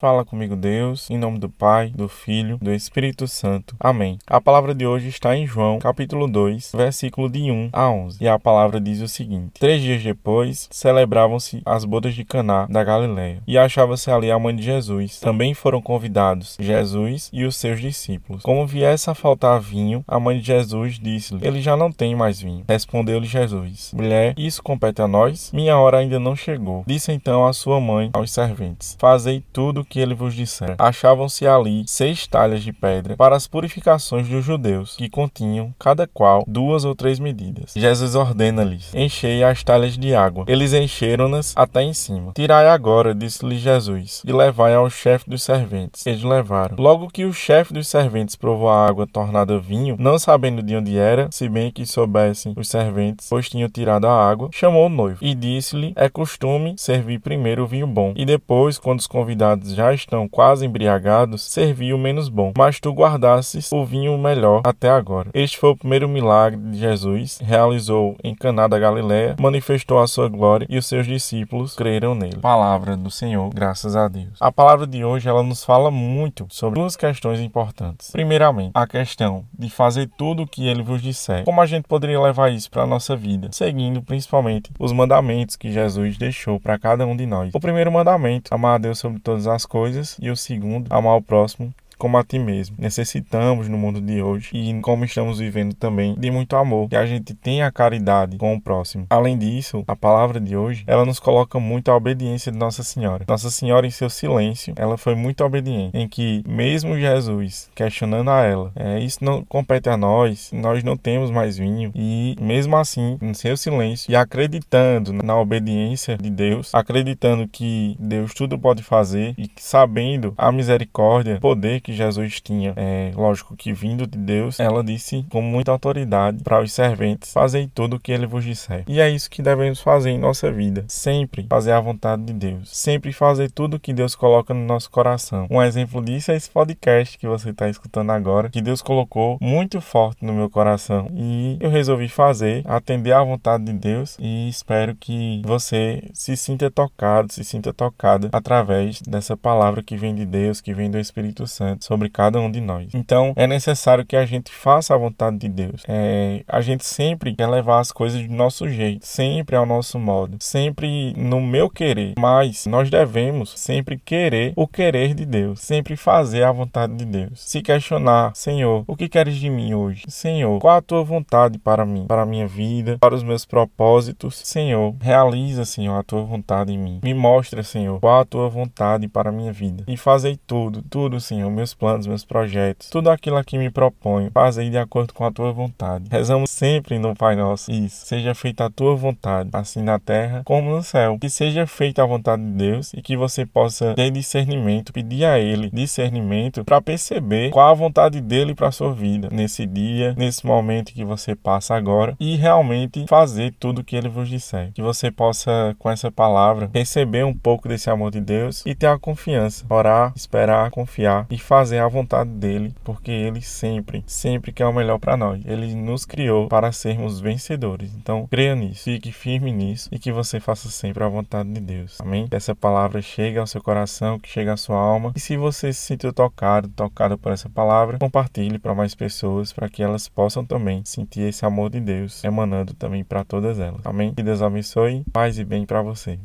Fala comigo, Deus, em nome do Pai, do Filho, do Espírito Santo. Amém. A palavra de hoje está em João, capítulo 2, versículo de 1 a 11. E a palavra diz o seguinte: Três dias depois, celebravam-se as bodas de Caná da Galiléia, e achava-se ali a mãe de Jesus. Também foram convidados Jesus e os seus discípulos. Como viesse a faltar vinho, a mãe de Jesus disse-lhe: Ele já não tem mais vinho. Respondeu-lhe Jesus: Mulher, isso compete a nós? Minha hora ainda não chegou. Disse então a sua mãe aos serventes: Fazei tudo que ele vos disser. Achavam-se ali seis talhas de pedra para as purificações dos judeus, que continham, cada qual, duas ou três medidas. Jesus ordena-lhes: Enchei as talhas de água. Eles encheram-nas até em cima. Tirai agora, disse-lhe Jesus, e levai ao chefe dos serventes. Eles levaram. Logo que o chefe dos serventes provou a água tornada vinho, não sabendo de onde era, se bem que soubessem os serventes, pois tinham tirado a água, chamou o noivo e disse-lhe: É costume servir primeiro o vinho bom, e depois, quando os convidados já estão quase embriagados, servi o menos bom, mas tu guardasses o vinho melhor até agora. Este foi o primeiro milagre de Jesus, realizou em Caná da Galiléia, manifestou a sua glória e os seus discípulos creram nele. Palavra do Senhor, graças a Deus. A palavra de hoje ela nos fala muito sobre duas questões importantes. Primeiramente, a questão de fazer tudo o que ele vos disser. Como a gente poderia levar isso para a nossa vida? Seguindo principalmente os mandamentos que Jesus deixou para cada um de nós. O primeiro mandamento, amar a Deus sobre todas as coisas, e o segundo, amar o próximo como a ti mesmo. Necessitamos no mundo de hoje e como estamos vivendo também de muito amor, que a gente tenha caridade com o próximo. Além disso, a palavra de hoje, ela nos coloca muito a obediência de Nossa Senhora. Nossa Senhora em seu silêncio, ela foi muito obediente, em que mesmo Jesus questionando a ela, é, isso não compete a nós, nós não temos mais vinho e mesmo assim, em seu silêncio e acreditando na obediência de Deus, acreditando que Deus tudo pode fazer e sabendo a misericórdia, poder que que Jesus tinha, é, lógico que vindo de Deus, ela disse com muita autoridade para os serventes: Fazei tudo o que ele vos disser. E é isso que devemos fazer em nossa vida: sempre fazer a vontade de Deus, sempre fazer tudo o que Deus coloca no nosso coração. Um exemplo disso é esse podcast que você está escutando agora, que Deus colocou muito forte no meu coração e eu resolvi fazer, atender à vontade de Deus e espero que você se sinta tocado, se sinta tocada através dessa palavra que vem de Deus, que vem do Espírito Santo sobre cada um de nós. Então é necessário que a gente faça a vontade de Deus. É, a gente sempre quer levar as coisas do nosso jeito, sempre ao nosso modo, sempre no meu querer. Mas nós devemos sempre querer o querer de Deus, sempre fazer a vontade de Deus. Se questionar, Senhor, o que queres de mim hoje? Senhor, qual a tua vontade para mim, para a minha vida, para os meus propósitos? Senhor, realiza, Senhor, a tua vontade em mim. Me mostra, Senhor, qual a tua vontade para a minha vida. E fazei tudo, tudo, Senhor, meus planos, meus projetos, tudo aquilo a que me proponho, fazei de acordo com a tua vontade. Rezamos sempre no Pai Nosso, isso, seja feita a tua vontade, assim na terra como no céu. Que seja feita a vontade de Deus e que você possa ter discernimento, pedir a Ele discernimento para perceber qual a vontade dele para sua vida, nesse dia, nesse momento que você passa agora e realmente fazer tudo o que Ele vos disser. Que você possa, com essa palavra, receber um pouco desse amor de Deus e ter a confiança, orar, esperar, confiar e fazer a vontade dele, porque ele sempre, sempre quer o melhor para nós. Ele nos criou para sermos vencedores. Então, creia nisso, fique firme nisso e que você faça sempre a vontade de Deus. Amém? Que essa palavra chegue ao seu coração, que chegue à sua alma. E se você se sentiu tocado, tocado por essa palavra, compartilhe para mais pessoas, para que elas possam também sentir esse amor de Deus emanando também para todas elas. Amém? Que Deus abençoe, paz e bem para você.